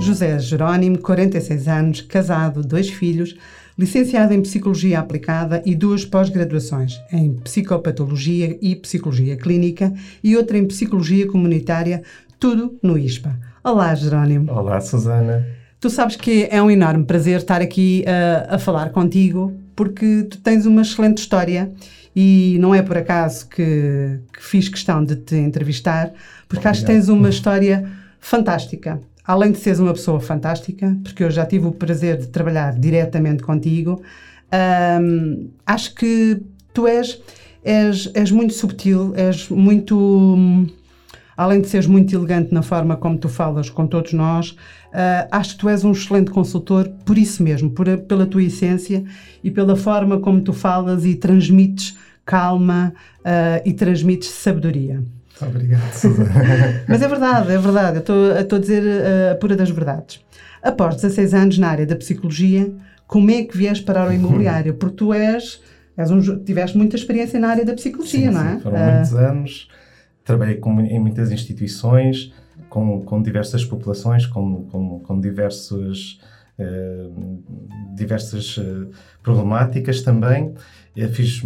José Jerónimo, 46 anos, casado, dois filhos, licenciado em Psicologia Aplicada e duas pós-graduações, em Psicopatologia e Psicologia Clínica e outra em Psicologia Comunitária, tudo no ISPA. Olá, Jerónimo. Olá, Susana. Tu sabes que é um enorme prazer estar aqui uh, a falar contigo, porque tu tens uma excelente história e não é por acaso que, que fiz questão de te entrevistar, porque Obrigado. acho que tens uma história fantástica além de seres uma pessoa fantástica, porque eu já tive o prazer de trabalhar diretamente contigo, um, acho que tu és, és, és muito subtil, és muito. Além de seres muito elegante na forma como tu falas com todos nós, uh, acho que tu és um excelente consultor por isso mesmo, por, pela tua essência e pela forma como tu falas e transmites calma uh, e transmites sabedoria. Obrigado, Susana. Mas é verdade, é verdade. Eu estou a dizer uh, a pura das verdades. Após 16 anos na área da psicologia, como é que vieste parar o imobiliário? Porque tu és, és um, tiveste muita experiência na área da psicologia, sim, não é? Sim, foram uh, muitos anos. Trabalhei com, em muitas instituições, com, com diversas populações, com, com, com diversos, diversas problemáticas também. Eu fiz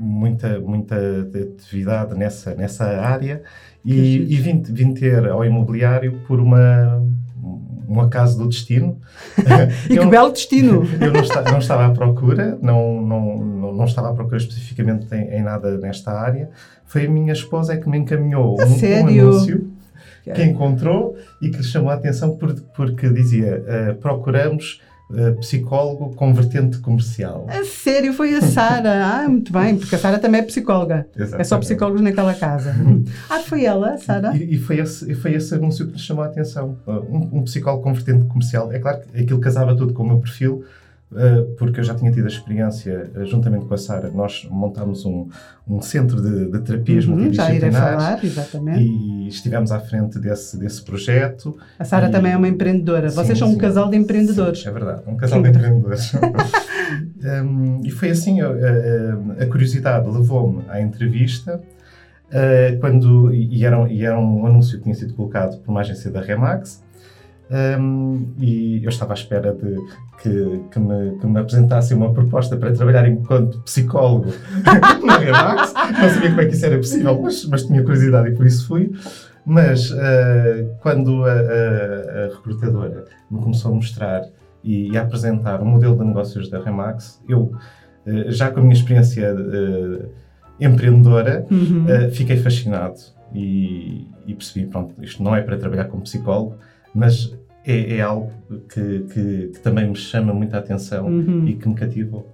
muita, muita atividade nessa, nessa área e, e vim, vim ter ao imobiliário por uma, um acaso do destino. e eu, que belo destino! eu não, está, não, estava à procura, não, não, não, não estava à procura especificamente em, em, nada nesta área. Foi a minha esposa que me encaminhou um, um, anúncio que encontrou e que lhe chamou a atenção por, porque dizia uh, procuramos Uh, psicólogo com vertente comercial. A sério, foi a Sara. ah, muito bem, porque a Sara também é psicóloga. Exatamente. É só psicólogos naquela casa. ah, foi ela, Sara? E, e, foi, esse, foi esse anúncio que nos chamou a atenção. Uh, um, um, psicólogo com vertente comercial. É claro que aquilo casava tudo com o meu perfil, eh, porque eu já tinha tido a experiência, eh, juntamente com a Sara, nós montámos um, um centro de, de terapias uhum, multidisciplinares. falar, exatamente. E estivemos à frente desse, desse projeto. A Sara e... também é uma empreendedora. Vocês são sim, um casal de empreendedores. Sim, é verdade, um casal de empreendedores. um, e foi assim, a, a, a curiosidade levou-me à entrevista. Uh, quando, e, era, e era um anúncio que tinha sido colocado por uma agência da Remax, um, e eu estava à espera de que, que, me, que me apresentassem uma proposta para trabalhar enquanto psicólogo na Remax. Não sabia como é que isso era possível, mas, mas tinha curiosidade e por isso fui. Mas uh, quando a, a, a, recrutadora me começou a mostrar e, e, a apresentar o modelo de negócios da Remax, eu, uh, já com a minha experiência uh, empreendedora, uhum. fiquei fascinado e, e percebi, pronto, isto não é para trabalhar como psicólogo, mas é, é algo que, que, que, também me chama muita atenção uhum. e que me cativou.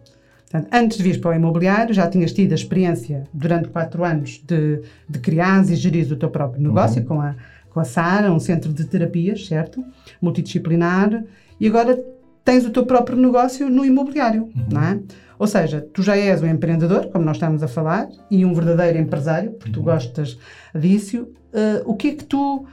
Portanto, antes de vir para o imobiliário, já tinhas tido a experiência durante quatro anos de, de criar e gerir o teu próprio negócio uhum. com a, com a Sara, um centro de terapias, certo? Multidisciplinar. E agora tens o teu próprio negócio no imobiliário, uhum. não é? Ou seja, tu já és um empreendedor, como nós estamos a falar, e um verdadeiro empresário, porque tu uhum. gostas disso. Uh, o que é que tu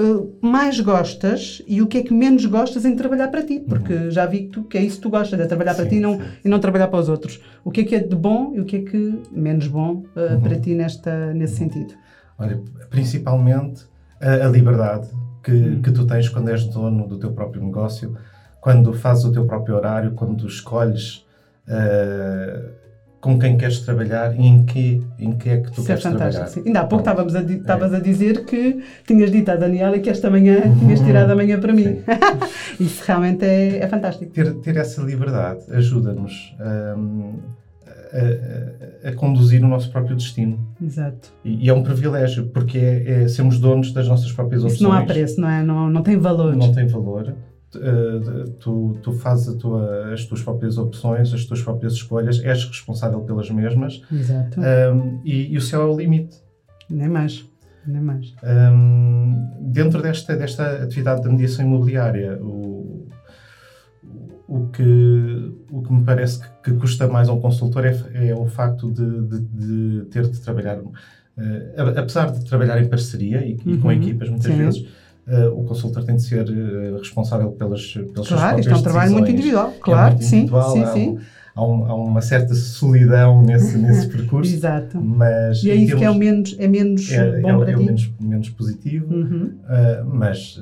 uh, mais gostas e o que é que menos gostas em trabalhar para ti, porque uhum. já vi que, tu, que é isso que tu gostas, é trabalhar sim, para ti e não, sim, e não trabalhar para os outros. O que é que é de bom e o que é que menos bom uh, uhum. para ti nesta, nesse sentido? Olha, principalmente a, a liberdade que, uhum. que tu tens quando és dono do teu próprio negócio, quando fazes o teu próprio horário, quando tu escolhes uh, com quem queres trabalhar e em que, em que é que tu Isso é queres é trabalhar. Sim. Ainda há pouco estavas a, é. a dizer que tinhas dito à Daniela que esta manhã tinhas tirado a manhã para mim. Isso realmente é, é fantástico. Ter, ter essa liberdade ajuda-nos um, a, a, a, conduzir o nosso próprio destino. Exato. E, e é um privilégio, porque é, é, sermos donos das nossas próprias opções. Isso não há preço, não é? Não, não tem valor. Não tem valor. Uh, tu, tu fazes tua, as tuas próprias opções, as tuas próprias escolhas, és responsável pelas mesmas. Exato. Um, e, e, o céu é o limite. Nem mais. Nem mais. Um, dentro desta, desta atividade de mediação imobiliária, o, o, que, o que me parece que, que custa mais a um consultor é, é o facto de, de, de, ter de trabalhar, uh, apesar de trabalhar em parceria e, uhum. e com uhum. equipas muitas Sim. vezes o consultor tem de ser uh, responsável pelas, pelas claro, suas próprias decisões. Claro, isto é um trabalho muito individual, claro, é muito sim, individual, sim, há, sim. Há, um, há, uma certa solidão nesse, nesse percurso. Exato. Mas, e é isso que é, o menos, é menos é, bom é, para é ti. menos, menos positivo, uhum. uh, mas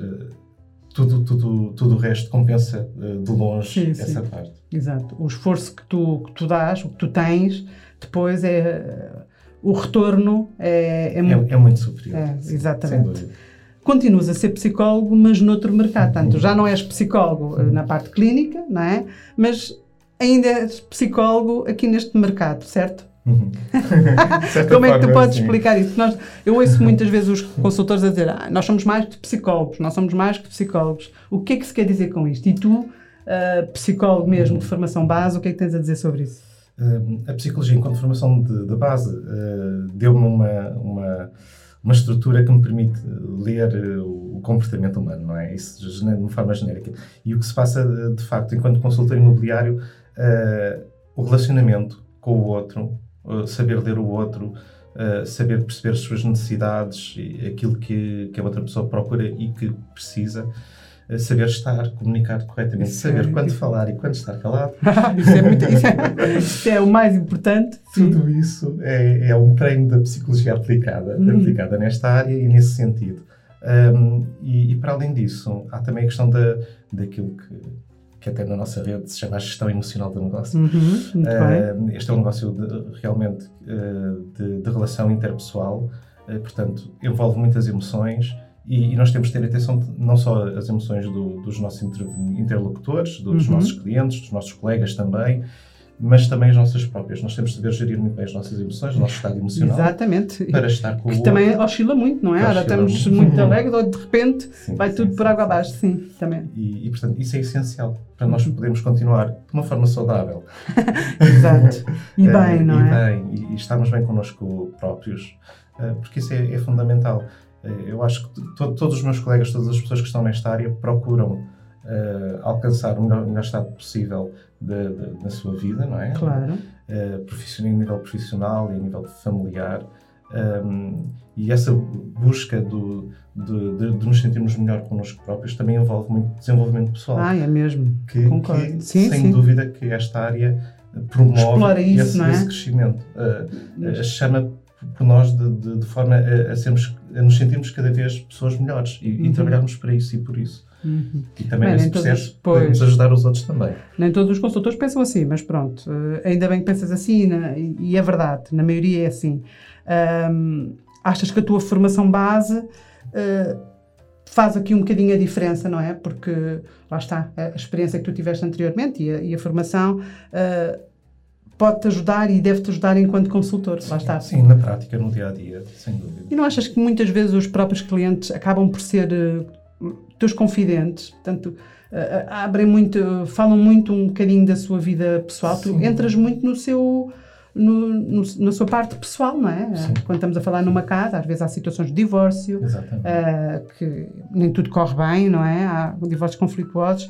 tudo, tudo, tudo o resto compensa uh, de longe sim, essa sim. parte. Exato. O esforço que tu, que tu dás, o que tu tens, depois é. O retorno é, é, é, é muito superior. É, exatamente. Continuas a ser psicólogo, mas noutro mercado. Portanto, já não és psicólogo na parte clínica, não é? Mas ainda és psicólogo aqui neste mercado, certo? Uhum. Como é que tu podes sim. explicar isso? Nós, eu ouço muitas vezes os consultores a dizer ah, nós somos mais que psicólogos, nós somos mais que psicólogos. O que é que se quer dizer com isto? E tu, uh, psicólogo mesmo de formação base, o que é que tens a dizer sobre isso? Uh, a psicologia, enquanto formação de, de base, uh, deu-me uma, uma, uma estrutura que me permite ler o comportamento humano, não é? Isso de uma forma genérica. E o que se passa, de facto, enquanto consultor imobiliário, o relacionamento com o outro, saber ler o outro, uh, saber perceber as suas necessidades, aquilo que, que a outra pessoa procura e que precisa, uh, saber estar, comunicar corretamente, isso saber é, quando falar e quando estar calado. isso, é muito, isso, é, isso, é o mais importante. Tudo sim. isso é, é um treino da psicologia aplicada, uhum. aplicada nesta área e nesse sentido. Um, e, e, para além disso, há também a questão da, daquilo que que até na nossa rede se chama a gestão emocional do negócio. Uhum, uh, este é um negócio de, realmente uh, de, de, relação interpessoal, uh, portanto, envolve muitas emoções e, e, nós temos de ter atenção não só as emoções do, dos nossos interlocutores, dos uhum. nossos clientes, dos nossos colegas também, mas também as nossas próprias. Nós temos de saber gerir muito bem as nossas emoções, o nosso estado emocional. Exatamente. Para estar com que o outro. também oscila muito, não é? Ora, estamos muito, muito alegres ou de repente sim, vai sim, tudo sim, por água abaixo. Sim, também. E, e, portanto, isso é essencial para nós uhum. podermos continuar de uma forma saudável. Exato. E eh, bem, não e é? Bem, e, e estarmos bem connosco próprios, eh, porque isso é, é fundamental. Eh, eu acho que to todos os meus colegas, todas as pessoas que estão nesta área procuram uh, alcançar o melhor, o melhor, estado possível da sua vida, não é? Claro. Uh, profissional, em nível profissional e a nível familiar. Um, e essa busca do, de, de, de, nos sentirmos melhor connosco próprios também envolve muito desenvolvimento pessoal. Ah, é mesmo. Que, Concordo. que sim, sem sim. dúvida que esta área promove isso, esse, é? esse, crescimento. Uh, chama por nós de, de, de forma a, a, sermos, a nos sentirmos cada vez pessoas melhores e, uhum. e trabalharmos para isso e por isso. Uhum. E também Bem, nesse processo todos, podemos ajudar os outros também. Nem todos os consultores pensam assim, mas pronto, uh, ainda bem que pensas assim e, e, é verdade, na maioria é assim. Um, achas que a tua formação base uh, faz aqui um bocadinho a diferença, não é? Porque lá está, a experiência que tu tiveste anteriormente e a, e a formação. Uh, pode-te ajudar e deve-te ajudar enquanto consultor. Sim, Lá está. Sim, na prática, no dia a dia, sem dúvida. E não achas que muitas vezes os próprios clientes acabam por ser uh, teus confidentes? Portanto, uh, abrem muito, falam muito um bocadinho da sua vida pessoal. Sim. Tu entras muito no seu no, no, na sua parte pessoal, não é? Sim. Quando estamos a falar numa casa, às vezes há situações de divórcio, uh, que nem tudo corre bem, não é? Há divórcios conflituosos.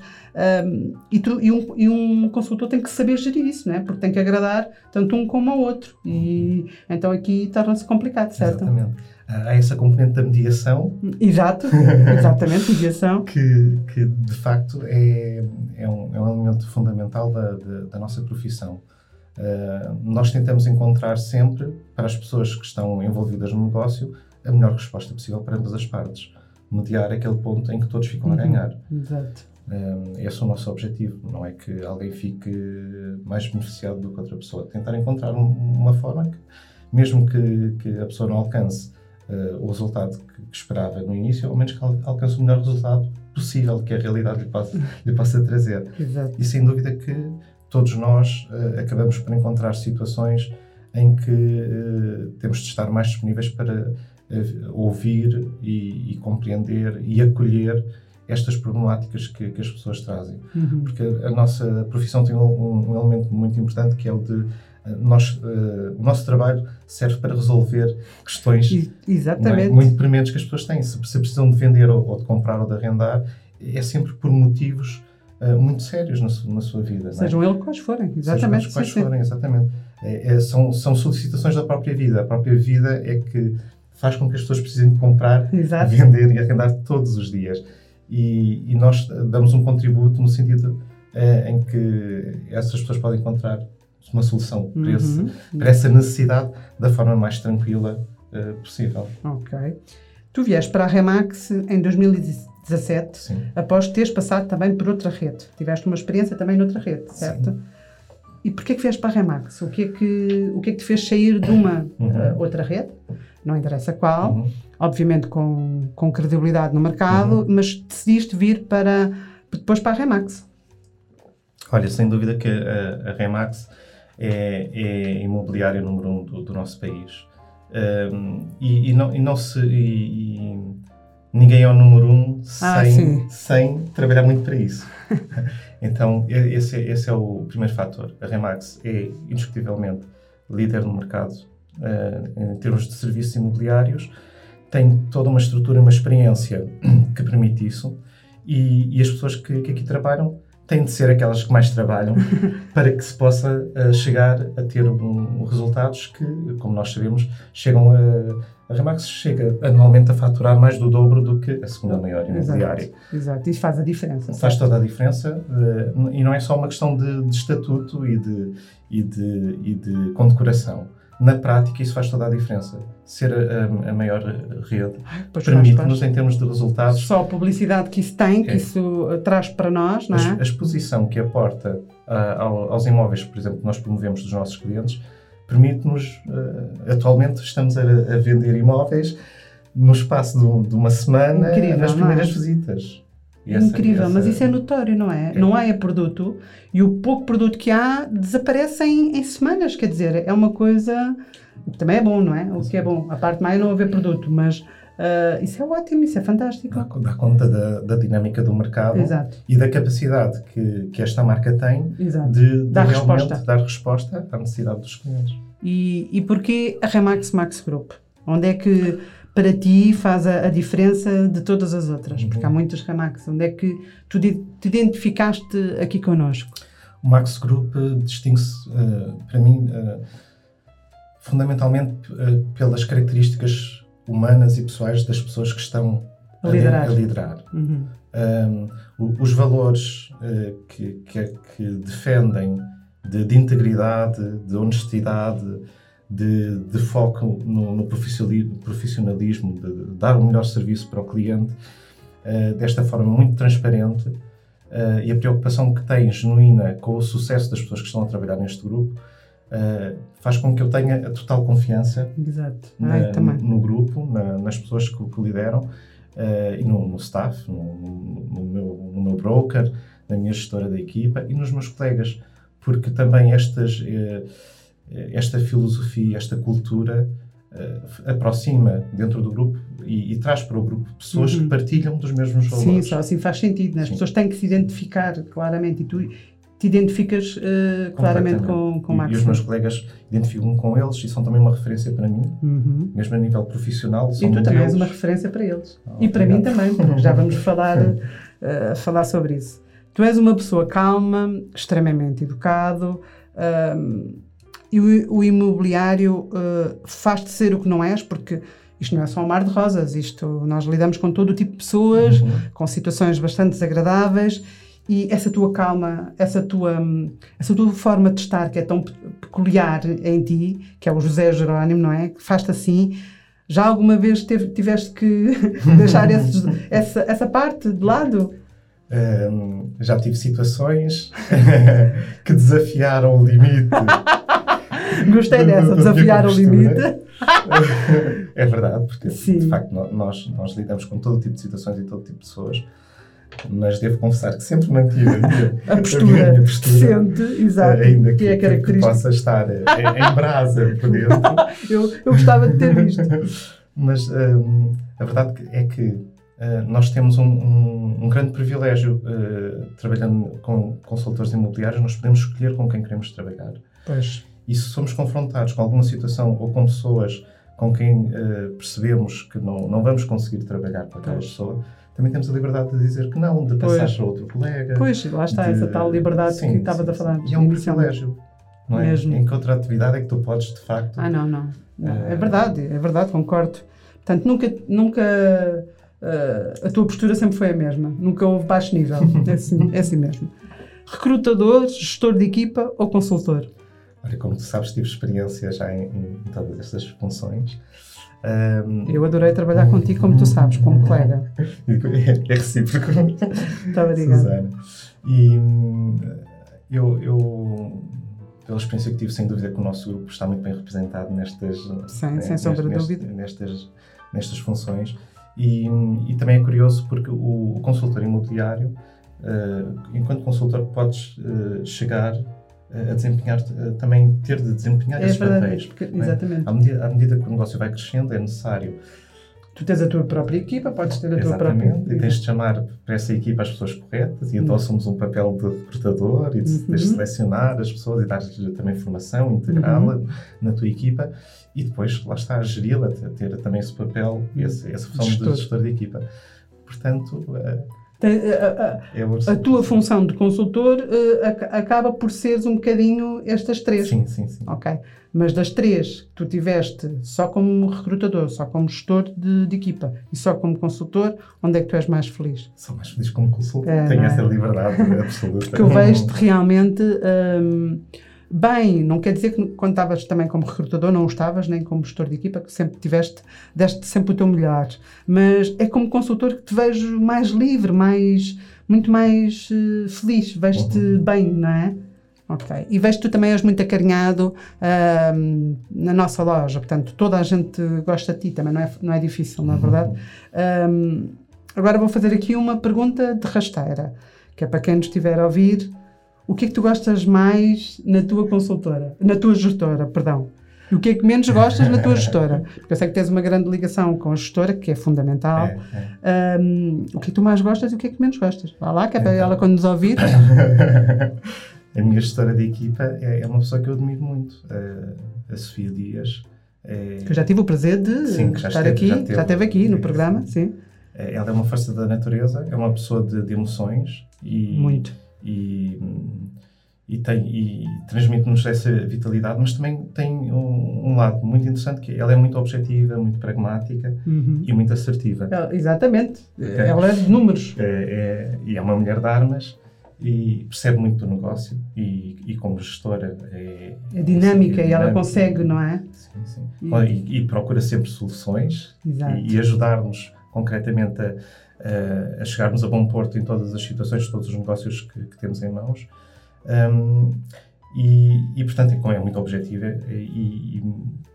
Um, e, tu, e, um, e, um, consultor tem que saber gerir isso, não é? Porque tem que agradar tanto um como ao outro. E então aqui torna-se complicado, certo? Exatamente. Há essa componente da mediação. Exato, exatamente, mediação. que, que de facto é, é, um, é um elemento fundamental da, da, da nossa profissão. Uh, nós tentamos encontrar sempre, para as pessoas que estão envolvidas no negócio, a melhor resposta possível para ambas as partes. Mediar aquele ponto em que todos ficam uhum. a ganhar. Exato. Uh, esse é o nosso objetivo. Não é que alguém fique mais beneficiado do que outra pessoa. Tentar encontrar um, uma forma que, mesmo que, que, a pessoa não alcance uh, o resultado que, que, esperava no início, ao menos que alcance o melhor resultado possível que a realidade lhe possa, lhe possa trazer. Exato. E sem dúvida que todos nós uh, acabamos por encontrar situações em que uh, temos de estar mais disponíveis para uh, ouvir e, e, compreender e acolher estas problemáticas que, que as pessoas trazem. Uhum. Porque a nossa profissão tem um, um, elemento muito importante que é o de nós, o nosso trabalho serve para resolver questões é, muito prementes que as pessoas têm. Se, se precisam de vender ou, ou de comprar ou de arrendar, é sempre por motivos uh, muito sérios na, su, na sua vida. Sejam é? eles quais forem, exatamente. Sejam quais forem, exatamente. É, é, são, são solicitações da própria vida. A própria vida é que faz com que as pessoas precisem de comprar, Exato. vender e arrendar todos os dias. E, e nós damos um contributo no sentido uh, em que essas pessoas podem encontrar uma solução para, esse, uhum. para essa necessidade da forma mais tranquila uh, possível. Ok. Tu vieste para a Remax em 2017 17, Sim. após teres passado também por outra rede. Tiveste uma experiência também noutra rede, certo? Sim. E porquê que vieste para a Remax? O que é que, o que, é que te fez sair de uma uhum. uh, outra rede? Não interessa qual, uhum. obviamente com, com credibilidade no mercado, uhum. mas decidiste vir para, depois para a Remax. Olha, sem dúvida que a, a Remax é, é imobiliária número um do, do nosso país. Um, e, e, não, e não se. E, e ninguém é o número um ah, sem, sem trabalhar muito para isso. então, esse, esse é o primeiro fator. A Remax é indiscutivelmente líder no mercado uh, em termos de serviços imobiliários, tem toda uma estrutura, uma experiência que permite isso, e, e as pessoas que, que aqui trabalham têm de ser aquelas que mais trabalham para que se possa uh, chegar a ter um, resultados que, como nós sabemos, chegam a. A Remax chega anualmente a faturar mais do dobro do que a segunda maior imobiliária. Exato, exato. isso faz a diferença. Faz toda a diferença uh, e não é só uma questão de, de estatuto e de, e, de, e de condecoração na prática isso faz toda a diferença. Ser a, a maior rede permite-nos, em termos de resultados. Só a publicidade que isso tem, que é. isso traz para nós, não é? A, a exposição que aporta uh, aos imóveis, por exemplo, que nós promovemos dos nossos clientes, permite-nos. Uh, atualmente estamos a, a, vender imóveis no espaço de, de uma semana Incrível, nas primeiras é? visitas. Essa, Incrível, essa... mas isso é notório, não é? é? Não há é produto e o pouco produto que há desaparece em, em semanas, quer dizer, é uma coisa. Também é bom, não é? O que é bom. A parte mais é não haver produto, mas uh, isso é ótimo, isso é fantástico. Dá, dá conta da, da, dinâmica do mercado Exato. e da capacidade que, que esta marca tem Exato. de, de dar resposta. dar resposta à necessidade dos clientes. E, e porquê a Remax Max Group? Onde é que para ti faz a, a diferença de todas as outras? Uhum. Porque há muitas Remax. Onde é que tu te identificaste aqui connosco? O Max Group uh, distingue-se, uh, para mim, uh, fundamentalmente pelas características humanas e pessoais das pessoas que estão a liderar. A liderar. Uhum. Um, os valores que, que, que, defendem de, de, integridade, de honestidade, de, de foco no, no, profissionalismo, de dar o melhor serviço para o cliente, uh, desta forma muito transparente, uh, e a preocupação que tem genuína com o sucesso das pessoas que estão a trabalhar neste grupo, uh, faz com que eu tenha a total confiança na, Ai, no, grupo, na, nas pessoas que, que lideram, e no, no staff, no, no, meu, no meu broker, na minha gestora da equipa e nos meus colegas, porque também estas esta filosofia, esta cultura uh, aproxima dentro do grupo e, e, traz para o grupo pessoas uhum. que partilham dos mesmos valores. Sim, só assim faz sentido. Né? As Sim. pessoas têm que se identificar claramente e tu te identificas uh, claramente com, com o Max. E, e os meus colegas identificam com eles e são também uma referência para mim, uhum. mesmo a nível profissional. e tu também és uma referência para eles. Oh, e para mim também, porque já vamos falar, uh, falar sobre isso. Tu és uma pessoa calma, extremamente educado, e o, o imobiliário uh, faz-te ser o que não és, porque isto não é só um mar de rosas, isto nós lidamos com todo o tipo de pessoas, uhum. com situações bastante desagradáveis e essa tua calma, essa tua, essa tua forma de estar que é tão peculiar em ti, que é o José Jerónimo, não é? Que faz-te assim. Já alguma vez teve, tiveste que deixar esses, essa, essa parte de lado? Um, já tive situações que desafiaram o limite Gostei dessa, desafiar o limite. é verdade, porque Sim. de facto nós, nós lidamos com todo tipo de situações e todo tipo de pessoas mas devo confessar que sempre mantive a minha, a postura, a minha postura decente, exato, ainda que, que, é que, que possa estar em, em brasa por dentro. eu, eu gostava de ter visto. mas um, a verdade é que uh, nós temos um, um, um grande privilégio uh, trabalhando com consultores imobiliários, nós podemos escolher com quem queremos trabalhar. Pois. E se somos confrontados com alguma situação ou com pessoas com quem uh, percebemos que não, não vamos conseguir trabalhar com aquela pois. pessoa, também temos a liberdade de dizer que não, de passar pois. para outro colega. Pois, lá está, de... essa tal liberdade sim, que estava a falar. E é um privilégio. Não é? Mesmo. Em que outra atividade é que tu podes, de facto. Ah, não, não. não. É verdade, é verdade, concordo. Portanto, nunca. nunca uh, a tua postura sempre foi a mesma. Nunca houve baixo nível. é, assim, é assim mesmo. Recrutador, gestor de equipa ou consultor? Olha, como tu sabes, tive experiência já em, em todas estas funções. Um, eu adorei trabalhar contigo, como tu sabes, como colega. É recíproco. Muito obrigada. Susana. E eu, eu, pela experiência que tive, sem dúvida que o nosso grupo está muito bem representado nestas, sem, né, sem sombra de dúvida. Nestas, nestas funções. E, e, também é curioso porque o, o consultor imobiliário, uh, enquanto consultor, podes uh, chegar a desempenhar, também ter de desempenhar é esses verdade, papéis. Porque, é? exatamente. À medida, à medida, que o negócio vai crescendo, é necessário. Tu tens a tua própria equipa, podes ter a Exatamente, tua própria equipa. e tens de chamar para essa equipa as pessoas corretas, e então uhum. somos um papel de recrutador e de, uhum. de selecionar as pessoas e dar-lhes também formação, integrá-la uhum. na tua equipa e depois, lá está, geri-la, ter também esse papel, esse, essa função de gestor de equipa. Portanto, uh, a, a, a, a, tua função de consultor acaba por seres um bocadinho estas três. Sim, sim, sim. Ok. Mas das três que tu tiveste só como recrutador, só como gestor de, de, equipa e só como consultor, onde é que tu és mais feliz? Sou mais feliz como consultor. É, Tenho é? essa liberdade absoluta. Porque eu vejo-te realmente. Um, bem. Não quer dizer que quando estavas também como recrutador não estavas, nem como gestor de equipa, que sempre tiveste, deste sempre o teu melhor. Mas é como consultor que te vejo mais livre, mais, muito mais uh, feliz. Vejo-te uhum. bem, não é? Ok. E vejo que tu também és muito acarinhado uh, na nossa loja, portanto, toda a gente gosta de ti, também não é, não é difícil, não é verdade? Um, agora vou fazer aqui uma pergunta de rasteira, que é para quem nos estiver a ouvir o que é que tu gostas mais na tua consultora, na tua gestora, perdão? E o que é que menos gostas na tua gestora? Porque eu sei que tens uma grande ligação com a gestora, que é fundamental. É, é. Um, o que é que tu mais gostas e o que é que menos gostas? Vá lá, que é para então. ela quando nos ouvir. a minha gestora de equipa é, é, uma pessoa que eu admiro muito, a Sofia Dias. É... Que eu já tive o prazer de sim, estar esteve, aqui, já, teve, já esteve aqui no programa, sim. É, ela é uma força da natureza, é uma pessoa de, de emoções e... Muito e, e, tem, e transmite-nos essa vitalidade, mas também tem um, um, lado muito interessante que ela é muito objetiva, muito pragmática uhum. e muito assertiva. É, exatamente. Okay? Ela é de números. É, é, e é uma mulher de armas e percebe muito do negócio e, e como gestora é, é dinâmica e ela consegue, não é? Sim, sim. E, e procura sempre soluções e, e ajudar-nos concretamente a a chegarmos a bom porto em todas as situações, todos os negócios que, que temos em mãos. Um, e, e, portanto, é muito objetiva e, e,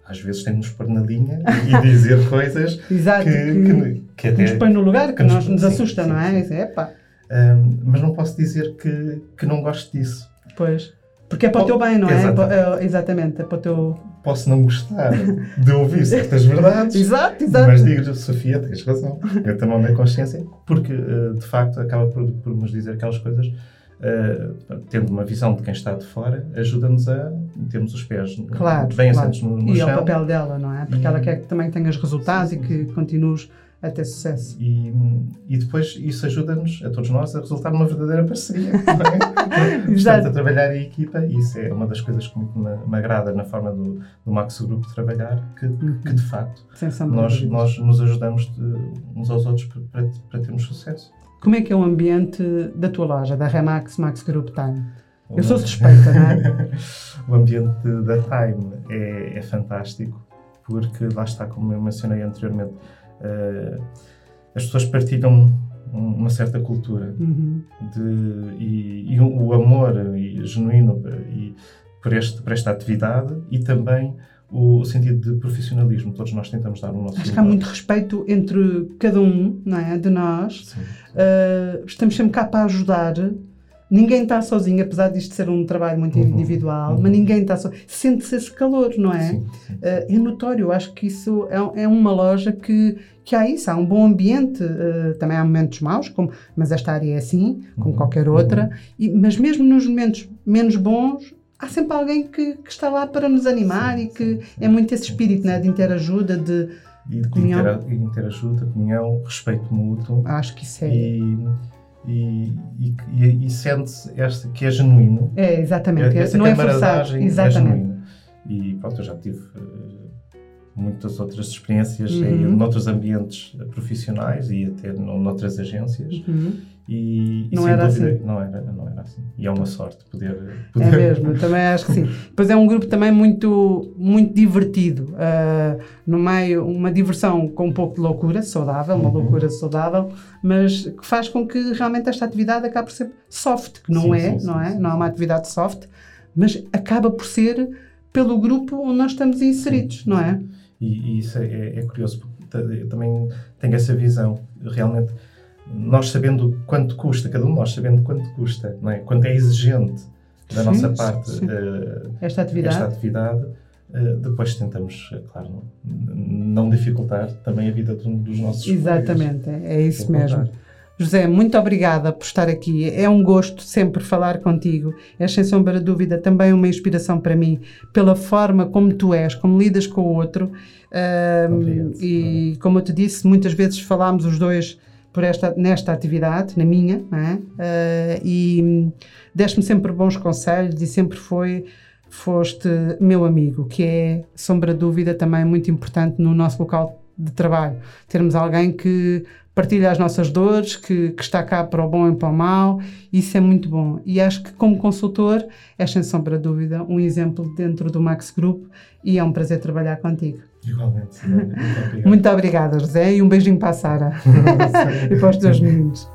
às vezes tem de nos pôr na linha e dizer coisas Exato, que, que, que, até, nos põe no lugar, que, que nos, nos, assusta, sim, não é? Sim. Epa. Um, mas não posso dizer que, que não gosto disso. Pois. Porque é para o teu bem, não é? Exatamente. É, exatamente, é para o teu. Posso não gostar de ouvir certas verdades. exato, exato. Mas digo, Sofia, tens razão. Eu também na consciência, porque uh, de facto acaba por, por nos dizer aquelas coisas. Uh, tendo uma visão de quem está de fora, ajuda-nos a termos os pés claro, bem claro. assentos no, no e chão. E é o papel dela, não é? Porque e... ela quer que também tenhas resultados sim, e que continues a ter sucesso. E, e depois isso ajuda-nos, a todos nós, a resultar numa verdadeira parceria. É? Portanto, a trabalhar em equipa, e isso é uma das coisas que me, me agrada na forma do, do Max Group trabalhar, que, uhum. que de facto nós, nós nos ajudamos de, uns aos outros para, para termos sucesso. Como é que é o ambiente da tua loja, da Remax Max Group Time? Eu sou suspeita, não é? o ambiente da Time é, é fantástico, porque lá está, como eu mencionei anteriormente, as pessoas partilham uma certa cultura uhum. de, e, e, o amor e, genuíno e, por, este, por esta atividade e também o sentido de profissionalismo. Todos nós tentamos dar o nosso Acho que há muito respeito entre cada um não é, de nós. Uh, estamos sempre cá para ajudar Ninguém está sozinho, apesar disto ser um trabalho muito uhum. individual, uhum. mas ninguém está sozinho. Sente-se esse calor, não é? Sim, sim. Uh, é notório, acho que isso é, é, uma loja que, que há isso, há um bom ambiente, uh, também há momentos maus, como, mas esta área é assim, como uhum. qualquer outra, uhum. e, mas mesmo nos momentos menos bons, há sempre alguém que, que está lá para nos animar sim, e que é muito esse espírito né, de interajuda, de, de, de comunhão. interajuda, comunhão, respeito mútuo. Acho que isso é. E, e, e, e sente-se que é genuíno. É, exatamente. Essa não é forçado. É exatamente. É genuína. E pronto, eu já tive uh, muitas outras experiências uhum. em noutros ambientes profissionais e até noutras agências. Uhum. E, e, não era dúvida, assim. Não era, não era assim. E é uma sorte poder. poder... É mesmo, também acho que sim. Pois é um grupo também muito, muito divertido. Uh, no meio, uma diversão com um pouco de loucura, saudável, uma uhum. loucura saudável, mas que faz com que realmente esta atividade acabe por ser soft, que não sim, é, sim, não sim, é? Não é uma atividade soft, mas acaba por ser pelo grupo onde nós estamos inseridos, não é? E, e isso é, é, é curioso, porque eu também tenho essa visão. Realmente nós sabendo quanto custa, cada um de nós sabendo quanto custa, não é? quanto é exigente da sim, nossa parte sim. Uh, esta atividade, esta atividade uh, depois tentamos, é claro, não, dificultar também a vida dos nossos Exatamente, colegas. é isso mesmo. José, muito obrigada por estar aqui. É um gosto sempre falar contigo. É, sem sombra de dúvida, também uma inspiração para mim, pela forma como tu és, como lidas com o outro. Um, e, como eu te disse, muitas vezes falámos os dois por esta, nesta atividade, na minha, uh, e deste-me sempre bons conselhos e sempre foi, foste meu amigo, que é, sombra dúvida, também muito importante no nosso local de trabalho. Termos alguém que partilha as nossas dores, que, que, está cá para o bom e para o mau, isso é muito bom. E acho que, como consultor, é sem sombra de dúvida um exemplo dentro do Max Group e é um prazer trabalhar contigo. Igualmente. Muito, obrigada, José, e um beijinho para a Sara e para os teus meninos.